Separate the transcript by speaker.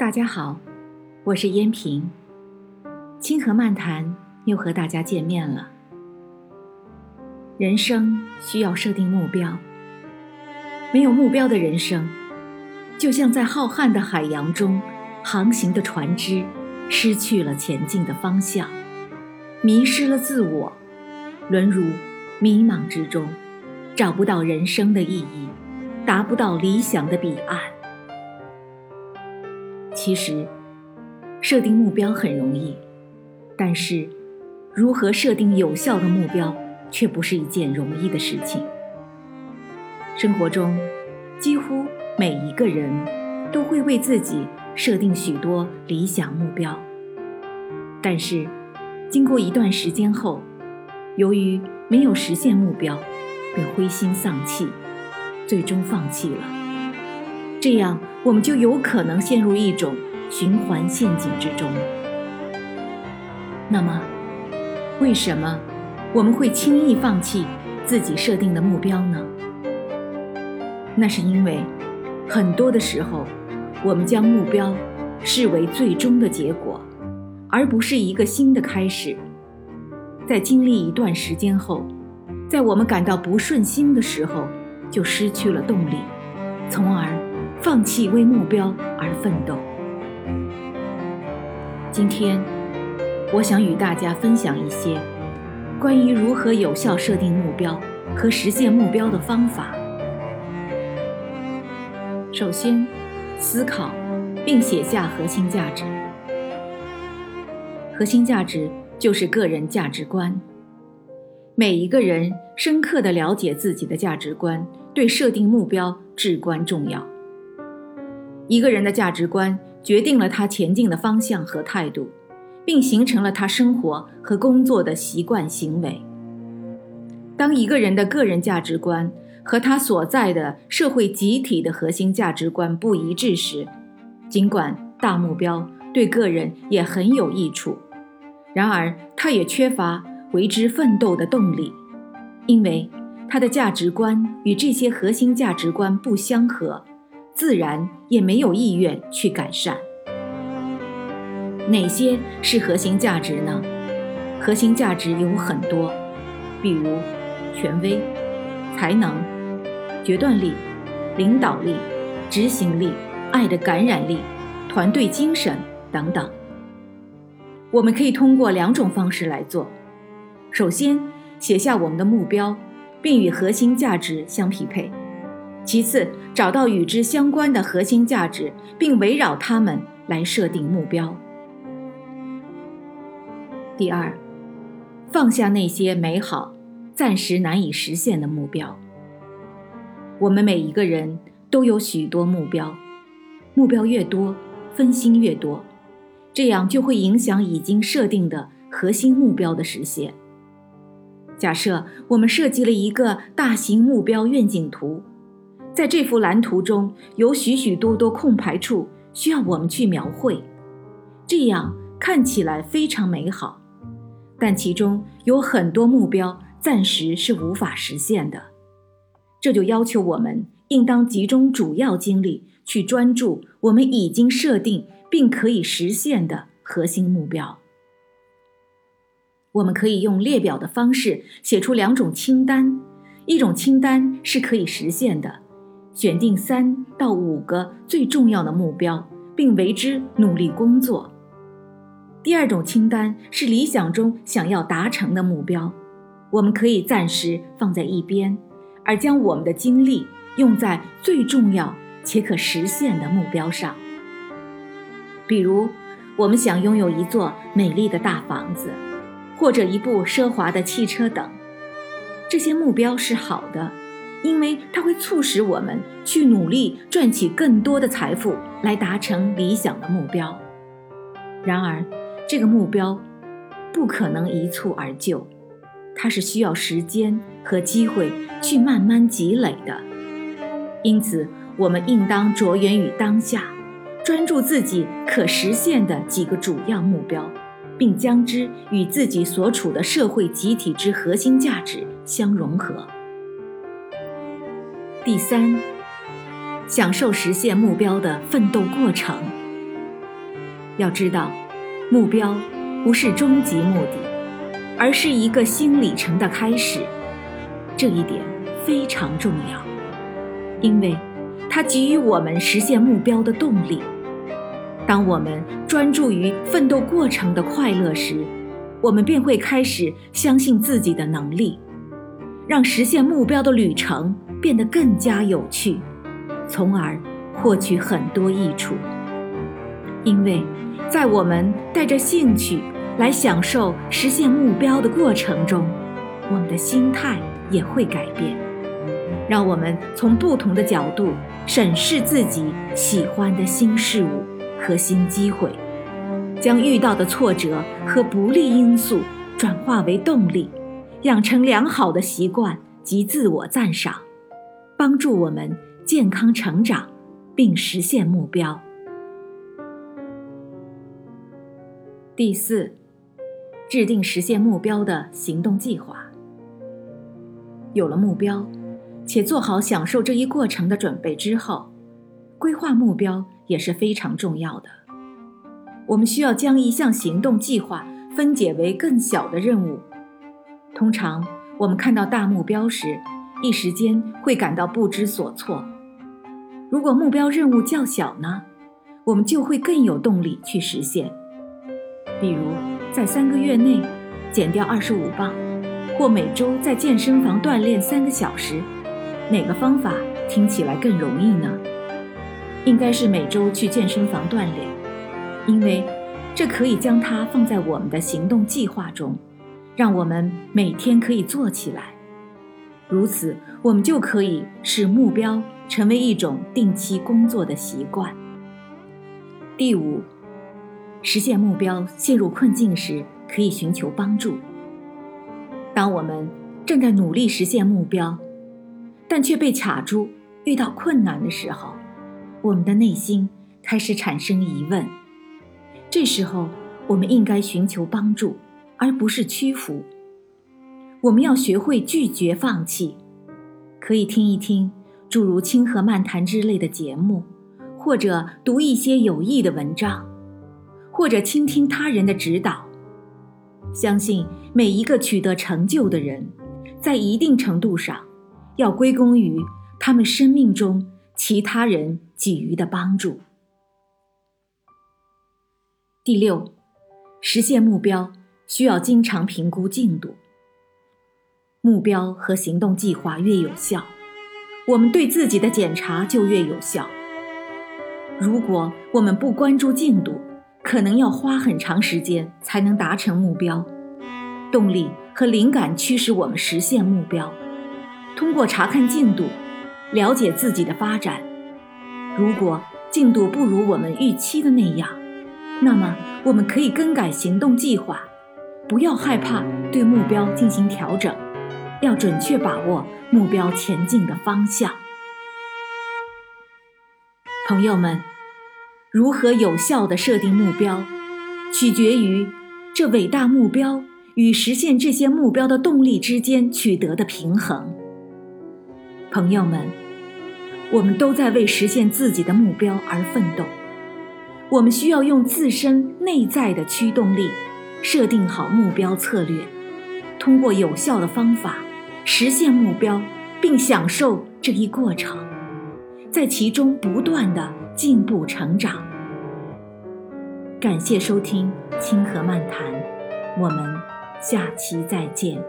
Speaker 1: 大家好，我是燕平。清河漫谈又和大家见面了。人生需要设定目标，没有目标的人生，就像在浩瀚的海洋中航行的船只，失去了前进的方向，迷失了自我，沦入迷茫之中，找不到人生的意义，达不到理想的彼岸。其实，设定目标很容易，但是，如何设定有效的目标，却不是一件容易的事情。生活中，几乎每一个人都会为自己设定许多理想目标，但是，经过一段时间后，由于没有实现目标，便灰心丧气，最终放弃了。这样，我们就有可能陷入一种循环陷阱之中。那么，为什么我们会轻易放弃自己设定的目标呢？那是因为，很多的时候，我们将目标视为最终的结果，而不是一个新的开始。在经历一段时间后，在我们感到不顺心的时候，就失去了动力，从而。放弃为目标而奋斗。今天，我想与大家分享一些关于如何有效设定目标和实现目标的方法。首先，思考并写下核心价值。核心价值就是个人价值观。每一个人深刻的了解自己的价值观，对设定目标至关重要。一个人的价值观决定了他前进的方向和态度，并形成了他生活和工作的习惯行为。当一个人的个人价值观和他所在的社会集体的核心价值观不一致时，尽管大目标对个人也很有益处，然而他也缺乏为之奋斗的动力，因为他的价值观与这些核心价值观不相合。自然也没有意愿去改善。哪些是核心价值呢？核心价值有很多，比如权威、才能、决断力、领导力、执行力、爱的感染力、团队精神等等。我们可以通过两种方式来做：首先，写下我们的目标，并与核心价值相匹配。其次，找到与之相关的核心价值，并围绕它们来设定目标。第二，放下那些美好、暂时难以实现的目标。我们每一个人都有许多目标，目标越多，分心越多，这样就会影响已经设定的核心目标的实现。假设我们设计了一个大型目标愿景图。在这幅蓝图中有许许多多空白处，需要我们去描绘，这样看起来非常美好，但其中有很多目标暂时是无法实现的，这就要求我们应当集中主要精力去专注我们已经设定并可以实现的核心目标。我们可以用列表的方式写出两种清单，一种清单是可以实现的。选定三到五个最重要的目标，并为之努力工作。第二种清单是理想中想要达成的目标，我们可以暂时放在一边，而将我们的精力用在最重要且可实现的目标上。比如，我们想拥有一座美丽的大房子，或者一部奢华的汽车等，这些目标是好的。因为它会促使我们去努力赚取更多的财富，来达成理想的目标。然而，这个目标不可能一蹴而就，它是需要时间和机会去慢慢积累的。因此，我们应当着眼于当下，专注自己可实现的几个主要目标，并将之与自己所处的社会集体之核心价值相融合。第三，享受实现目标的奋斗过程。要知道，目标不是终极目的，而是一个新里程的开始。这一点非常重要，因为它给予我们实现目标的动力。当我们专注于奋斗过程的快乐时，我们便会开始相信自己的能力，让实现目标的旅程变得更加有趣，从而获取很多益处。因为，在我们带着兴趣来享受实现目标的过程中，我们的心态也会改变，让我们从不同的角度审视自己喜欢的新事物和新机会。将遇到的挫折和不利因素转化为动力，养成良好的习惯及自我赞赏，帮助我们健康成长，并实现目标。第四，制定实现目标的行动计划。有了目标，且做好享受这一过程的准备之后，规划目标也是非常重要的。我们需要将一项行动计划分解为更小的任务。通常，我们看到大目标时，一时间会感到不知所措。如果目标任务较小呢，我们就会更有动力去实现。比如，在三个月内减掉二十五磅，或每周在健身房锻炼三个小时，哪个方法听起来更容易呢？应该是每周去健身房锻炼。因为这可以将它放在我们的行动计划中，让我们每天可以做起来。如此，我们就可以使目标成为一种定期工作的习惯。第五，实现目标陷入困境时，可以寻求帮助。当我们正在努力实现目标，但却被卡住、遇到困难的时候，我们的内心开始产生疑问。这时候，我们应该寻求帮助，而不是屈服。我们要学会拒绝放弃，可以听一听诸如《清河漫谈》之类的节目，或者读一些有益的文章，或者倾听他人的指导。相信每一个取得成就的人，在一定程度上，要归功于他们生命中其他人给予的帮助。第六，实现目标需要经常评估进度。目标和行动计划越有效，我们对自己的检查就越有效。如果我们不关注进度，可能要花很长时间才能达成目标。动力和灵感驱使我们实现目标。通过查看进度，了解自己的发展。如果进度不如我们预期的那样，那么，我们可以更改行动计划，不要害怕对目标进行调整，要准确把握目标前进的方向。朋友们，如何有效地设定目标，取决于这伟大目标与实现这些目标的动力之间取得的平衡。朋友们，我们都在为实现自己的目标而奋斗。我们需要用自身内在的驱动力，设定好目标策略，通过有效的方法实现目标，并享受这一过程，在其中不断的进步成长。感谢收听《清河漫谈》，我们下期再见。